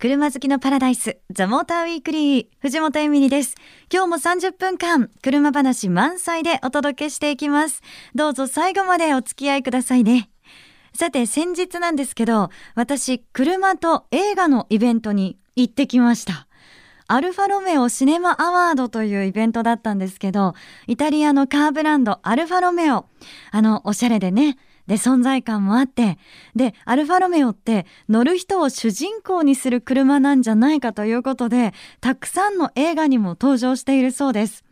車好きのパラダイスザモーターウィークリー藤本エミリです。今日も30分間車話満載でお届けしていきます。どうぞ最後までお付き合いくださいね。さて先日なんですけど私車と映画のイベントに行ってきました。アルファロメオシネマアワードというイベントだったんですけど、イタリアのカーブランドアルファロメオ。あの、おしゃれでね、で、存在感もあって、で、アルファロメオって乗る人を主人公にする車なんじゃないかということで、たくさんの映画にも登場しているそうです。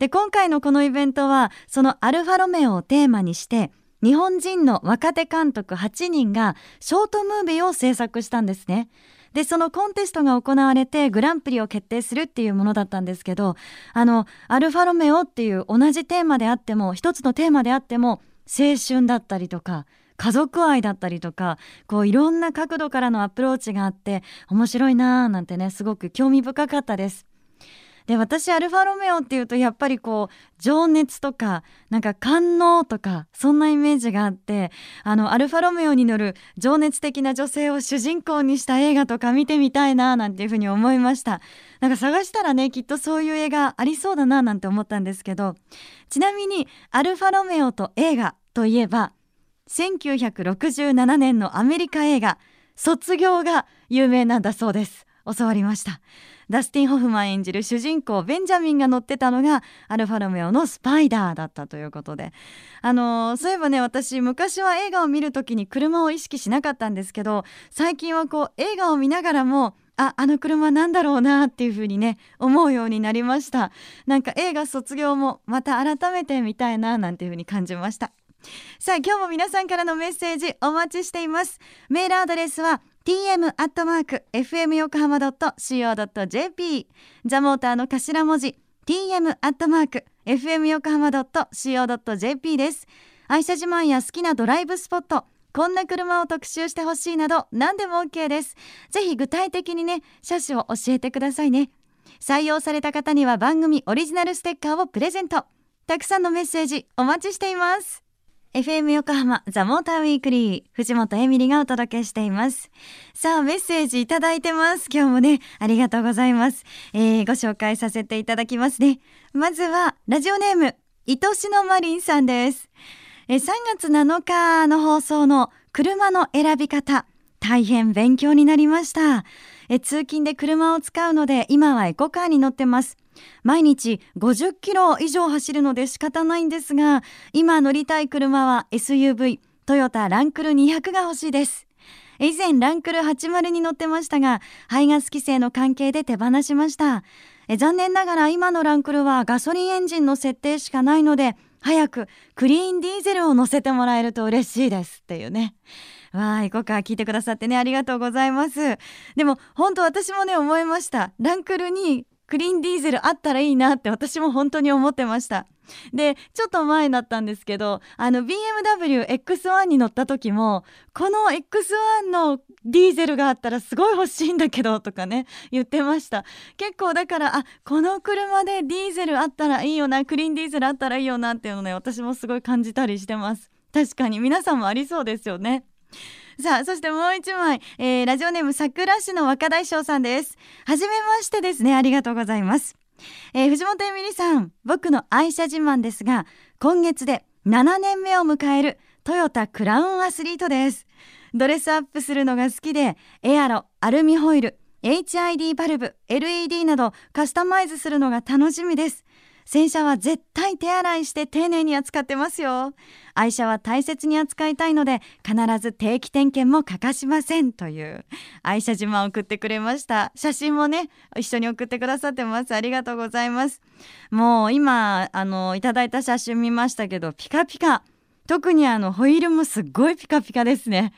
で、今回のこのイベントは、そのアルファロメオをテーマにして、日本人の若手監督8人がショートムービーを制作したんですね。でそのコンテストが行われてグランプリを決定するっていうものだったんですけどあのアルファロメオっていう同じテーマであっても一つのテーマであっても青春だったりとか家族愛だったりとかこういろんな角度からのアプローチがあって面白いなーなんてねすごく興味深かったです。で私アルファロメオっていうとやっぱりこう情熱とかなんか官能とかそんなイメージがあってあのアルファロメオに乗る情熱的な女性を主人公にした映画とか見てみたいななんていうふうに思いましたなんか探したらねきっとそういう映画ありそうだななんて思ったんですけどちなみにアルファロメオと映画といえば1967年のアメリカ映画卒業が有名なんだそうです。教わりました。ダスティン・ホフマン演じる主人公ベンジャミンが乗ってたのがアルファロメオのスパイダーだったということで。あのー、そういえばね私昔は映画を見る時に車を意識しなかったんですけど最近はこう映画を見ながらもああの車なんだろうなっていう風にね思うようになりました。なんか映画卒業もまた改めて見たいななんていう風に感じました。さあ今日も皆さんからのメッセージお待ちしています。メールアドレスは tm.fm 横浜 .co.jp ザモーターの頭文字 tm.fm 横浜 .co.jp です。愛車自慢や好きなドライブスポットこんな車を特集してほしいなど何でも OK です。ぜひ具体的にね車種を教えてくださいね。採用された方には番組オリジナルステッカーをプレゼント。たくさんのメッセージお待ちしています。FM 横浜ザ・モーターウィークリー藤本エミリがお届けしています。さあメッセージいただいてます。今日もねありがとうございます、えー、ご紹介させていただきますね。まずはラジオネーム愛しのマリンさんです。え3月7日の放送の車の選び方大変勉強になりました。通勤で車を使うので今はエコカーに乗ってます。毎日50キロ以上走るので仕方ないんですが今乗りたい車は SUV トヨタランクル200が欲しいです。以前ランクル80に乗ってましたが排ガス規制の関係で手放しました。残念ながら今のランクルはガソリンエンジンの設定しかないので早くクリーンディーゼルを乗せてもらえると嬉しいですっていうね。わあ行こうか。聞いてくださってね。ありがとうございます。でも本当私もね思いました。ランクルにクリーンディーゼルあったらいいなって私も本当に思ってました。でちょっと前だったんですけどあの BMWX1 に乗った時もこの X1 のディーゼルがあったらすごい欲しいんだけどとかね言ってました。結構だからあこの車でディーゼルあったらいいよなクリーンディーゼルあったらいいよなっていうのね私もすごい感じたりしてます。確かに皆さんもありそうですよね。さあそしてもう一枚、えー、ラジオネーム桜市の若大将さんです。はじめましてですね。ありがとうございます、えー、藤本恵美里さん僕の愛車自慢ですが今月で7年目を迎えるトヨタクラウンアスリートです。ドレスアップするのが好きでエアロアルミホイル HID バルブ LED などカスタマイズするのが楽しみです。洗車は絶対手洗いして丁寧に扱ってますよ。愛車は大切に扱いたいので必ず定期点検も欠かしませんという。愛車自慢を送ってくれました。写真もね一緒に送ってくださってます。ありがとうございます。もう今あのいただいた写真見ましたけどピカピカ。特にあのホイールもすっごいピカピカですね。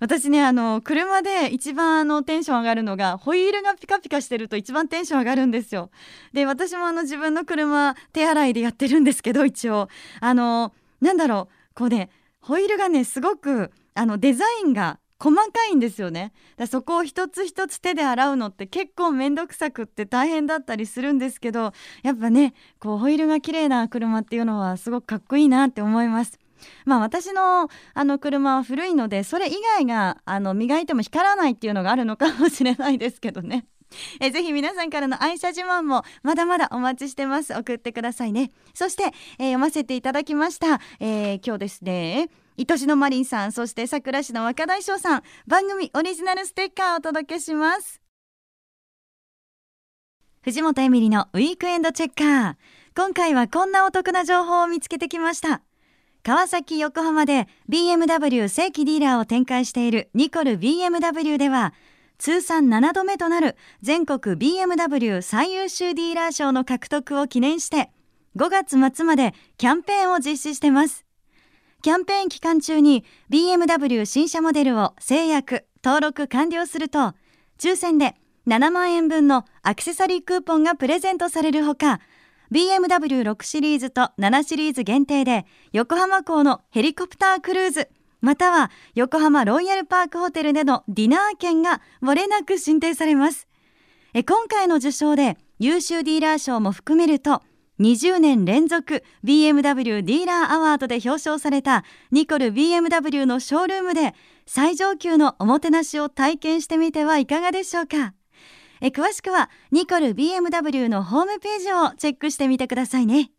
私ねあの車で一番あのテンション上がるのがホイールがピカピカしてると一番テンション上がるんですよ。で私もあの自分の車手洗いでやってるんですけど一応。あのなんだろう。こうねホイールがねすごくあのデザインが細かいんですよね。だそこを一つ一つ手で洗うのって結構面倒くさくって大変だったりするんですけどやっぱねこうホイールが綺麗な車っていうのはすごくかっこいいなって思います。まあ私のあの車は古いのでそれ以外があの磨いても光らないっていうのがあるのかもしれないですけどね。えぜひ皆さんからの愛車自慢もまだまだお待ちしてます。送ってくださいね。そして、えー、読ませていただきました、えー、今日ですね愛しのマリンさんそして桜市の若大将さん番組オリジナルステッカーをお届けします。藤本エミリのウィークエンドチェッカー。今回はこんなお得な情報を見つけてきました。川崎横浜で BMW 正規ディーラーを展開しているニコル BMW では通算7度目となる全国 BMW 最優秀ディーラー賞の獲得を記念して5月末までキャンペーンを実施してます。キャンペーン期間中に BMW 新車モデルを制約登録完了すると抽選で7万円分のアクセサリークーポンがプレゼントされるほか BMW6 シリーズと7シリーズ限定で横浜港のヘリコプタークルーズまたは横浜ロイヤルパークホテルでのディナー券が漏れなく進呈されます。え今回の受賞で優秀ディーラー賞も含めると20年連続 BMW ディーラーアワードで表彰されたニコル BMW のショールームで最上級のおもてなしを体験してみてはいかがでしょうか。え詳しくはニコル BMW のホームページをチェックしてみてくださいね。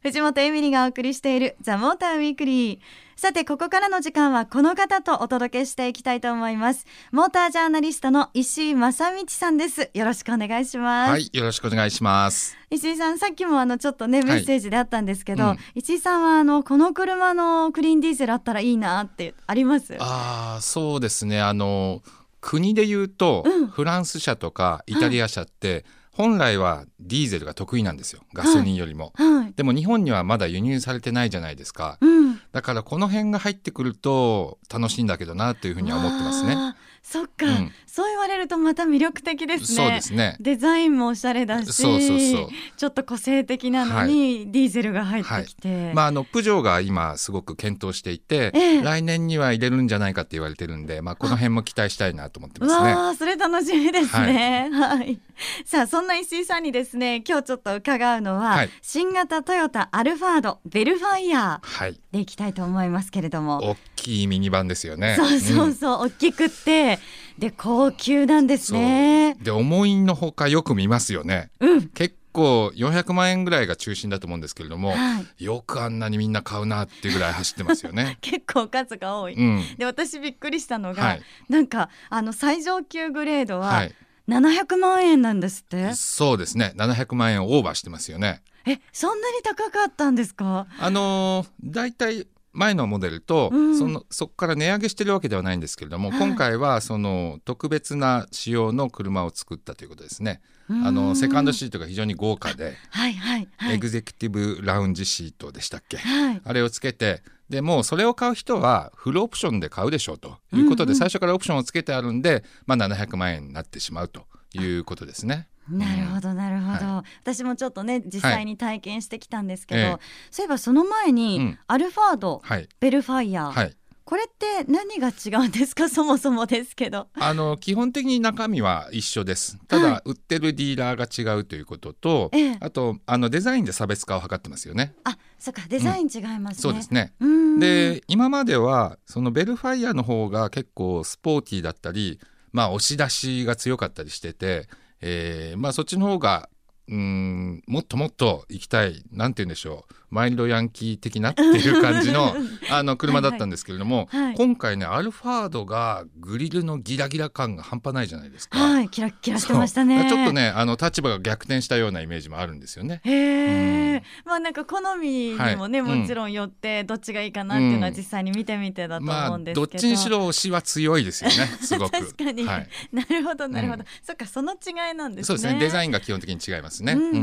藤本エミリがお送りしているザ・モーターウィークリー。さてここからの時間はこの方とお届けしていきたいと思います。モータージャーナリストの石井正道さんです。よろしくお願いします。はいよろしくお願いします。石井さんさっきもあのちょっとねメッセージであったんですけど、はいうん、石井さんはあのこの車のクリーンディーゼルあったらいいなってあります？ああそうですね。あの国で言うと、うん、フランス車とかイタリア車って、はい。本来はディーゼルが得意なんですよ。ガソリンよりも、はい。はい、でも日本にはまだ輸入されてないじゃないですか、うん、だからこの辺が入ってくると楽しいんだけどなというふうには思ってますねそっか、うん、そう言われるとまた魅力的ですね。そうですね。デザインもおしゃれだしそうそうそう。ちょっと個性的なのに、はい、ディーゼルが入ってきて、はい、まああのプジョーが今すごく検討していて、えー、来年には入れるんじゃないかって言われてるんでまあこの辺も期待したいなと思ってますね。わそれ楽しみですね、はい、はい、さあそんな石井さんにですね今日ちょっと伺うのは、はい、新型トヨタアルファードベルファイヤーでいきたいと思いますけれども、大きいミニバンですよね。そうそうそう、うん、大きくてで高級なんですね。で思いのほかよく見ますよね、うん、結構400万円ぐらいが中心だと思うんですけれども、はい、よくあんなにみんな買うなっていうぐらい走ってますよね。結構数が多い、うん、で私びっくりしたのが、はい、なんかあの最上級グレードは700万円なんですって、はい、そうですね。700万円オーバーしてますよね。えそんなに高かったんですか？あのだいたい前のモデルと、うん、そのそこから値上げしてるわけではないんですけれども、はい、今回はその特別な仕様の車を作ったということですね。あのセカンドシートが非常に豪華で、はいはいはい、エグゼクティブラウンジシートでしたっけ、はい、あれをつけてでもうそれを買う人はフルオプションで買うでしょうと。いうことで、うんうん、最初からオプションをつけてあるんで、まあ、700万円になってしまうということですね。なるほどなるほど、はい、私もちょっとね実際に体験してきたんですけど、はい、そういえばその前に、うん、アルファード、はい、ベルファイア、はい、これって何が違うんですか？そもそもですけど。あの基本的に中身は一緒です。ただ、売ってるディーラーが違うということと、ええ、あとあのデザインで差別化を図ってますよね。あそっかデザイン違いますね、うん、そうですね。で今まではそのベルファイアの方が結構スポーティーだったりまあ押し出しが強かったりしててえー、まあそっちの方がうんもっともっと行きたいなんて言うんでしょう。マイルドヤンキー的なっていう感じの あの車だったんですけれども、はいはい、今回ねアルファードがグリルのギラギラ感が半端ないじゃないですか。はい、キラキラしてましたね。ちょっとねあの立場が逆転したようなイメージもあるんですよね。へえ、うん、まあなんか好みにもね、はい、もちろんよってどっちがいいかなっていうのは実際に見てみてだと思うんですけど、まあ、どっちにしろ推しは強いですよね すごく。確かに、はい、なるほどなるほど、うん、そっかその違いなんですね。そうですね。デザインが基本的に違いますね。うんうんう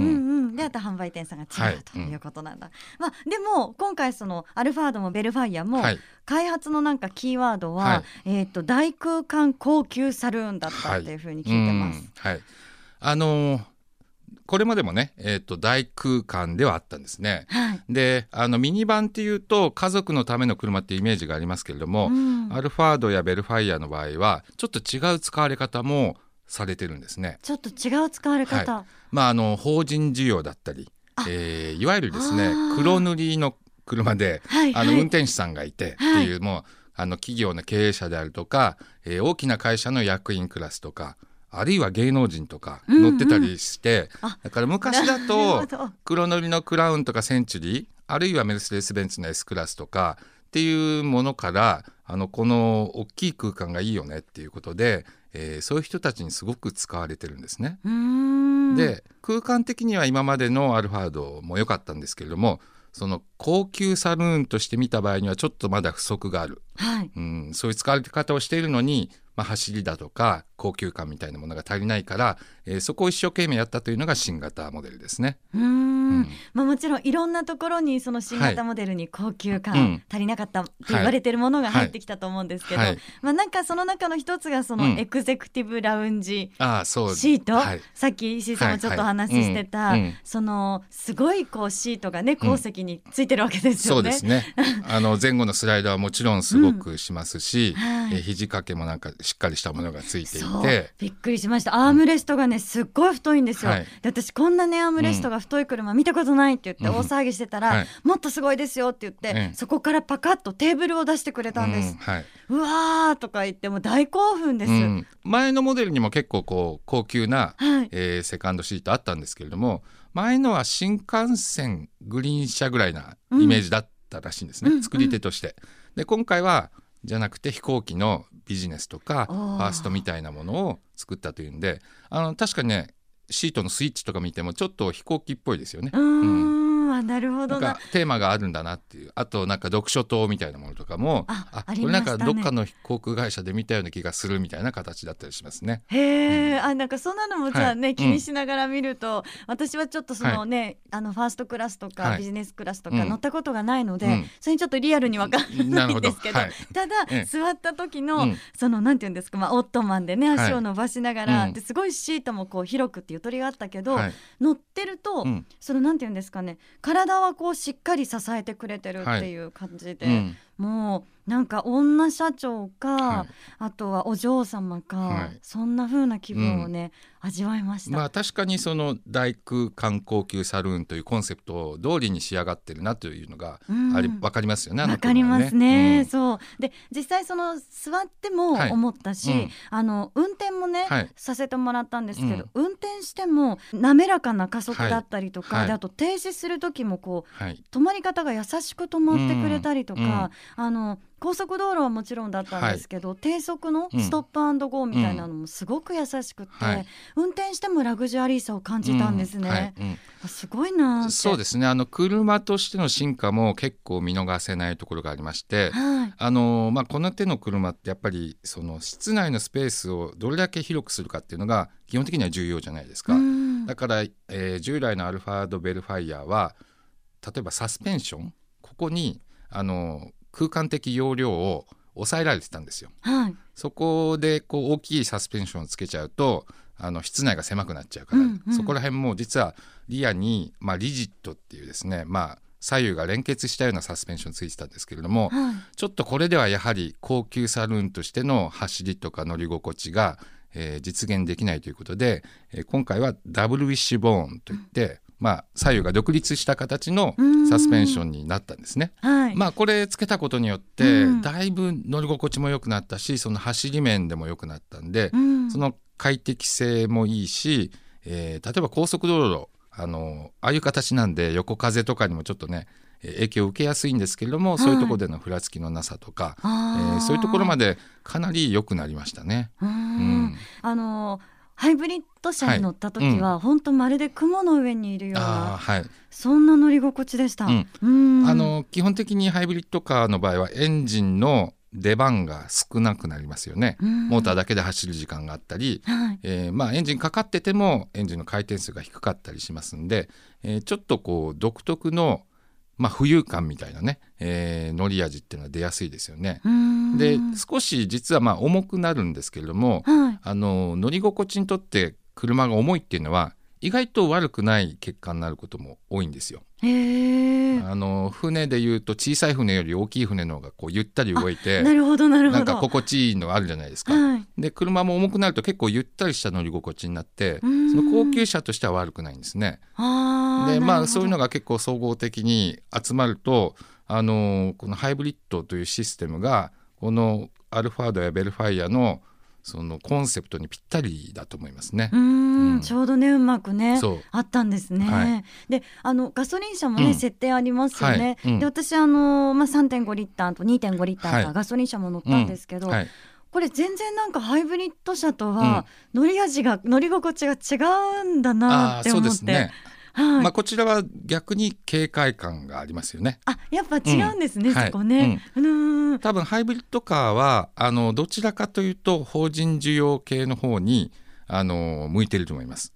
ん、であと販売店さんが違う、ということなんだ。まあでも今回そのアルファードもベルファイアも、開発のなんかキーワードは、はい、えっ、ー、と大空間高級サルーンだったっていうふうに聞いてます。はい、はい、あのーこれまでもね、えーと、大空間ではあったんですね。はい、であのミニバンっていうと家族のための車っていうイメージがありますけれども、うん、アルファードやベルファイアの場合はちょっと違う使われ方もされてるんですね。ちょっと違う使われ方、はい、まああの法人需要だったり、えー、いわゆるですね黒塗りの車で、はいあのはい運転手さんがいてってはいいう、もうあの企業の経営者であるとか、えー大きな会社の役員クラスとかあるいは芸能人とかうんうん。乗ってたりして、あ。だから昔だと黒塗りのクラウンとかセンチュリーあるいはメルセデス・ベンツの S クラスとかっていうものからあのこの大きい空間がいいよねっていうことで、えーそういう人たちにすごく使われてるんですね。うーんで空間的には今までのアルファードも良かったんですけれどもその高級サルーンとして見た場合にはちょっとまだ不足がある、はい。うん、そういう使われ方をしているのに、まあ、走りだとか高級感みたいなものが足りないから、えーそこを一生懸命やったというのが新型モデルですね。うーん。うん。まあ、もちろんいろんなところにその新型モデルに高級感、うん。足りなかったって言われてるものが入ってきたと思うんですけど、はい、まあ、なんかその中の一つがそのうん。エグゼクティブラウンジああそう。シート、はい。さっき石井さんもちょっとおはい。はい。話ししてた、うん。うん。そのすごいこうシートがね鉱石についてるわけですよね。そうですね。あの前後のスライダーはもちろんすごくしますし、はいえー肘掛けもなんかしっかりしたものがついていて、びっくりしました。アームレストがねすっごい太いんですよ、はい。で私こんなねアームレストが太い車見たことないって言ってうん。大騒ぎしてたら、はい。もっとすごいですよって言って、ええそこからパカッとテーブルを出してくれたんです。うん、はい。うわーとか言ってもう大興奮です、うん、前のモデルにも結構こう高級な、はい。えーセカンドシートあったんですけれども前のは新幹線グリーン車ぐらいなイメージだったらしいんですね、うん。作り手として。で今回はじゃなくて飛行機のビジネスとかファーストみたいなものを作ったというんであの確かにねシートのスイッチとか見てもちょっと飛行機っぽいですよね。うーん、あなるほどな。かテーマがあるんだなっていう。あとなんか読書灯みたいなものとかもあありこれなんかどっかの航空会社で見たような気がするみたいな形だったりしますね。へえ、あなんかそんなのもじゃあね、はい。気にしながら見ると、私はちょっとそのね、あのファーストクラスとか、はい。ビジネスクラスとかうん。乗ったことがないので、うん。それにちょっとリアルにわかんないんですけどなるほど。はい。ただ、ええ座った時の、うん。そのなんていうんですか、まあ、オットマンでねはい。足を伸ばしながら、うん。ですごいシートもこう広くってゆとりがあったけど、はい。乗ってると、うん。そのなんていうんですかね体はこうしっかり支えてくれてるっていう感じで、うん。もうなんか女社長か、はい。あとはお嬢様か、はい。そんな風な気分をね、味わいました。まあ確かにその大空間高級サルーンというコンセプト通りに仕上がってるなというのがうん。ありわかりますよね。わかりますね。うん。そう。で実際その座ってもはい。思ったし、うん。あの運転もね、はい。させてもらったんですけど、運転しても滑らかな加速はいだったりとか、はい。であと停止する時もこうはい。止まり方が優しく止まってくれたりとか、うん。あの高速道路はもちろんだったんですけど、低速のうん。ストップアンドゴーみたいなのもすごく優しくて、はい。運転してもラグジュアリーさを感じたんですね。うん。はい。うん。あすごいなそうですね。あの車としての進化も結構見逃せないところがありまして。はい。あのまあ、この手の車ってやっぱりその室内のスペースをどれだけ広くするかっていうのが基本的には重要じゃないですか。うん。だから、えー従来のアルファードベルファイヤーは例えばサスペンション？ここにあの空間的容量を抑えられてたんですよ。はい。そこでこう大きいサスペンションをつけちゃうとあの室内が狭くなっちゃうから、うんうん。そこら辺も実はリアに、まあ、リジットっていうですね、まあ、左右が連結したようなサスペンションついてたんですけれども、はい。ちょっとこれではやはり高級サルーンとしての走りとか乗り心地が、えー実現できないということで、えー今回はダブルウィッシュボーンといって、まあ、左右が独立した形のサスペンションになったんですね。はい、まあこれつけたことによって、うん。だいぶ乗り心地も良くなったしその走り面でも良くなったんで、うん。その快適性もいいし、えー例えば高速道路あのああいう形なんで横風とかにもちょっとねえー影響を受けやすいんですけれども、そういうところでのふらつきのなさとか、えあー。ーそういうところまでかなり良くなりましたね。ううん。ん。あのハイブリッド車に乗った時は、本当まるで雲の上にいるようなはい。そんな乗り心地でした。うん。うん。あの基本的にハイブリッドカーの場合はエンジンの出番が少なくなりますよね。モーターー、だけで走る時間があったり、はい。えーまあ、エンジンかかっててもエンジンの回転数が低かったりしますんで、えーちょっとこう独特の、まあ、浮遊感みたいなね、えー乗り味っていうのは出やすいですよね。うんで少し実はまあ重くなるんですけれどもはいあの乗り心地にとって車が重いっていうのは意外と悪くない結果になることも多いんですよ。あの船でいうと小さい船より大きい船の方がこうゆったり動いてなるほどなるほなんどか心地いいのがあるじゃないですか。はいで車も重くなると結構ゆったりした乗り心地になってうんその高級車としては悪くないんですね。でまあそういうのが結構総合的に集まるとあのこのハイブリッドというシステムがこのアルファードやベルファイアのそのコンセプトにぴったりだと思いますね。うんんちょうどねうまくねあったんですね。はいであのガソリン車もね、うん設定ありますよね。はいうんで私あの、まあ、3.5リッターと2.5リッターはいかガソリン車も乗ったんですけど、はい、これ全然なんかハイブリッド車とは乗り味が、乗り心地が違うんだなって思って。ですね。はいまあこちらは逆に警戒感がありますよね。あやっぱ違うんですね、うんそこね。うん多分ハイブリッドカーはあのどちらかというと法人需要系の方にあの向いてると思います。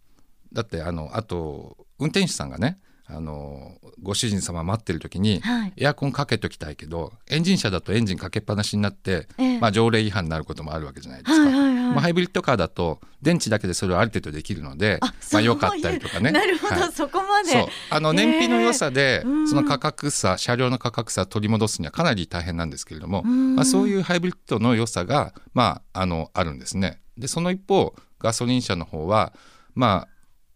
だってあのあと運転手さんがねあのご主人様待ってる時にはい。エアコンかけときたいけどエンジン車だとエンジンかけっぱなしになって、ええ。まあ、条例違反になることもあるわけじゃないですか。はいはいはい。まあ、ハイブリッドカーだと電池だけでそれをある程度できるのであまあ、そういう良かったりとかね。なるほど、はい。そこまで。そう。あの燃費の良さで、うん。その価格差車両の価格差取り戻すにはかなり大変なんですけれども、うん。まあ、そういうハイブリッドの良さが、まあ、あのあるんですね。でその一方ガソリン車の方はまあ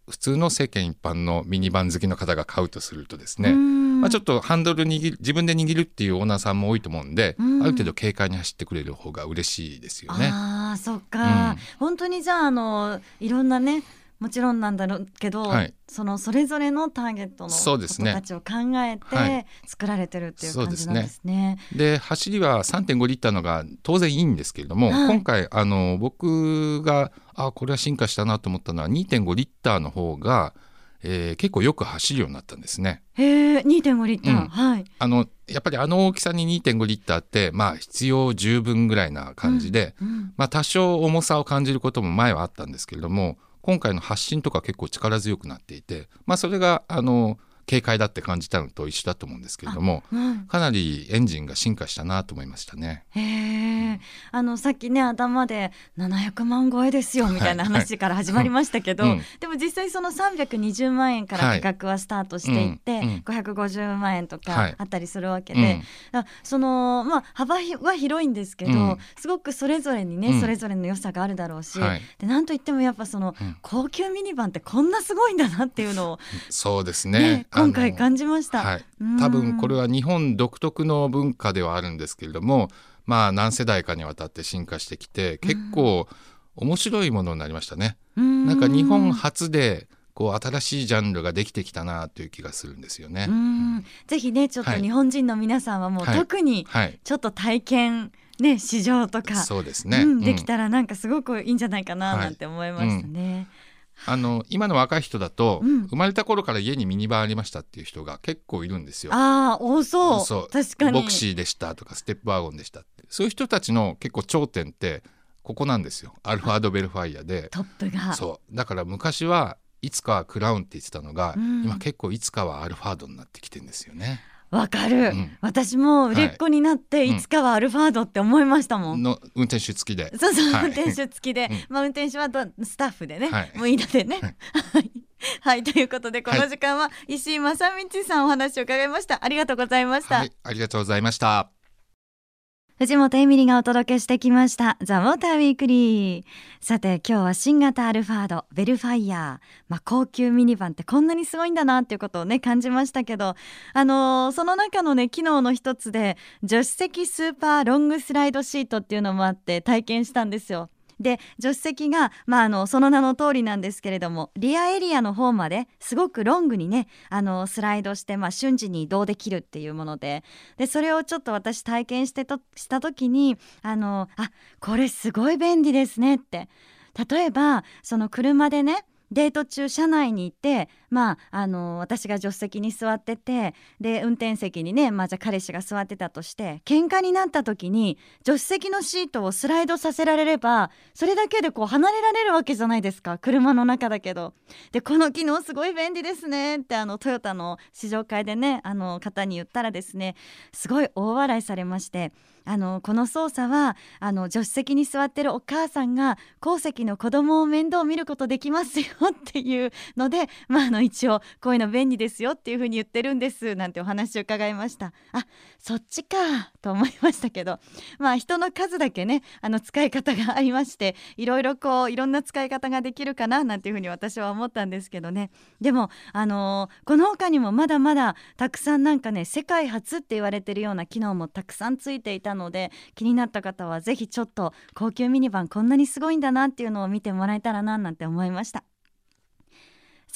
普通の世間一般のミニバン好きの方が買うとするとですね、うん。まあ、ちょっとハンドル握る自分で握るっていうオーナーさんも多いと思うんで、うん。ある程度軽快に走ってくれる方が嬉しいですよね。ああそっか、うん。本当にじゃああのいろんなねもちろんなんだろうけど、はい。そのそれぞれのターゲットの人たちを考えはて作られてるっていう感じなんですね。で走りは3.5リッターのが当然いいんですけれども、はい。今回あの僕があこれは進化したなと思ったのは2.5リッターの方が、えー結構よく走るようになったんですね。へえ2.5リッター、うん。はい。あのやっぱりあの大きさに2.5リッターってまあ必要十分ぐらいな感じで、うん。まあ、多少重さを感じることも前はあったんですけれども今回の発信とか結構力強くなっていて、まあ、それがあの軽快だって感じたのと一緒だと思うんですけれどもうん。かなりエンジンが進化したなと思いましたね。へえあのさっきね頭で700万超えですよみたいな話から始まりましたけど、うん。でも実際その320万円から価格はスタートしていって、はいうん。うん550万円とはい。かあったりするわけで、うん。だそのまあ幅は広いんですけど、うん。すごくそれぞれにね、うん。それぞれの良さがあるだろうし、はい。でなんといってもやっぱその、うん。高級ミニバンってこんなすごいんだなっていうのを、そうですね。ね今回感じじました。はい、うん多分これは日本独特の文化ではあるんですけれどもまあ何世代かにわたって進化してきて結構面白いものになりましたね。うんなんか日本初でこう新しいジャンルができてきたなという気がするんですよねう。んぜひねちょっとはい日本人の皆さんはもうはい特にはい、ちょっと体験ね市場とか、そうですね。うんうんできたらなんかすごくいいんじゃないかなはいなんて思いましたね。あの今の若い人だと、うん。生まれた頃から家にミニバンありましたっていう人が結構いるんですよ。ああ多そう。そう。確かに。ボクシーでしたとかステップワゴンでしたって。そういう人たちの結構頂点ってここなんですよ。アルファードベルファイアで。トップが。そう。だから昔はいつかはクラウンって言ってたのが、うん。今結構いつかはアルファードになってきてんですよね。わかる、うん私も売れっ子になって、はいい、つかはアルファードって思いましたもん。の運転手付きで。そうそう、はい運転手付きで、うんまあ運転手はとスタッフでね、はいもういいのでね。はい、はい、ということでこの時間は石井正道さんお話を伺いました。ありがとうございました。はい、ありがとうございました。藤本エミリがお届けしてきましたザ・モーターウィークリー。さて今日は新型アルファードベルファイヤー、まあ、高級ミニバンってこんなにすごいんだなっていうことをね感じましたけどあのーその中のね機能の一つで助手席スーパーロングスライドシートっていうのもあって体験したんですよ。で助手席が、まあ、あのその名の通りなんですけれどもリアエリアの方まですごくロングにねあのスライドして、まあ、瞬時に移動できるっていうものででそれをちょっと私体験してとした時にあのあこれすごい便利ですねって。例えばその車でねデート中車内にいてまああの私が助手席に座っててで運転席にねまあじゃ彼氏が座ってたとして喧嘩になった時に助手席のシートをスライドさせられればそれだけでこう離れられるわけじゃないですか車の中だけど。でこの機能すごい便利ですねってあのトヨタの試乗会でねあの方に言ったらですねすごい大笑いされましてあのこの操作はあの助手席に座ってるお母さんが後席の子供を面倒見ることできますよっていうので、まあ、あの一応こういうの便利ですよっていうふうに言ってるんですなんてお話を伺いました。あそっちかと思いましたけど。まあ人の数だけねあの使い方がありましていろいろこういろんな使い方ができるかななんていうふうに私は思ったんですけどね。でもあのー、この他にもまだまだたくさんなんかね世界初って言われてるような機能もたくさんついていたので気になった方は是非ちょっと高級ミニバンこんなにすごいんだなっていうのを見てもらえたらななんて思いました。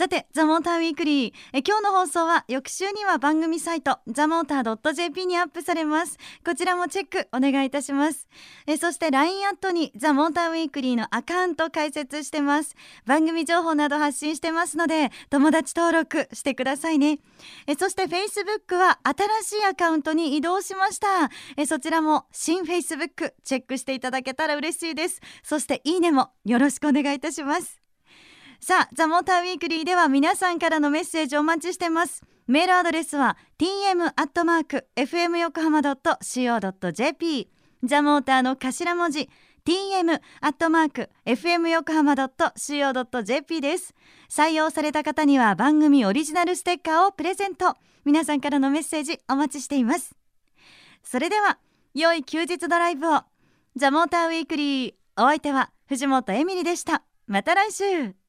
さて、ザ・モーターウィークリー。え今日の放送は翌週には番組サイト、ザ・モーター .jp にアップされます。こちらもチェックお願いいたします。えそして LINE アットにザ・モーターウィークリーのアカウント開設してます。番組情報など発信してますので、友達登録してくださいね。えそして Facebook は新しいアカウントに移動しました。えそちらも新 Facebook チェックしていただけたら嬉しいです。そしていいねもよろしくお願いいたします。さあ、ザ・モーターウィークリーでは皆さんからのメッセージお待ちしてます。メールアドレスは tm.fm 横浜 .co.jp ザ・モーターの頭文字 tm.fm 横浜 .co.jp です。採用された方には番組オリジナルステッカーをプレゼント。皆さんからのメッセージお待ちしています。それでは、良い休日ドライブを。ザ・モーターウィークリー。お相手は藤本エミリでした。また来週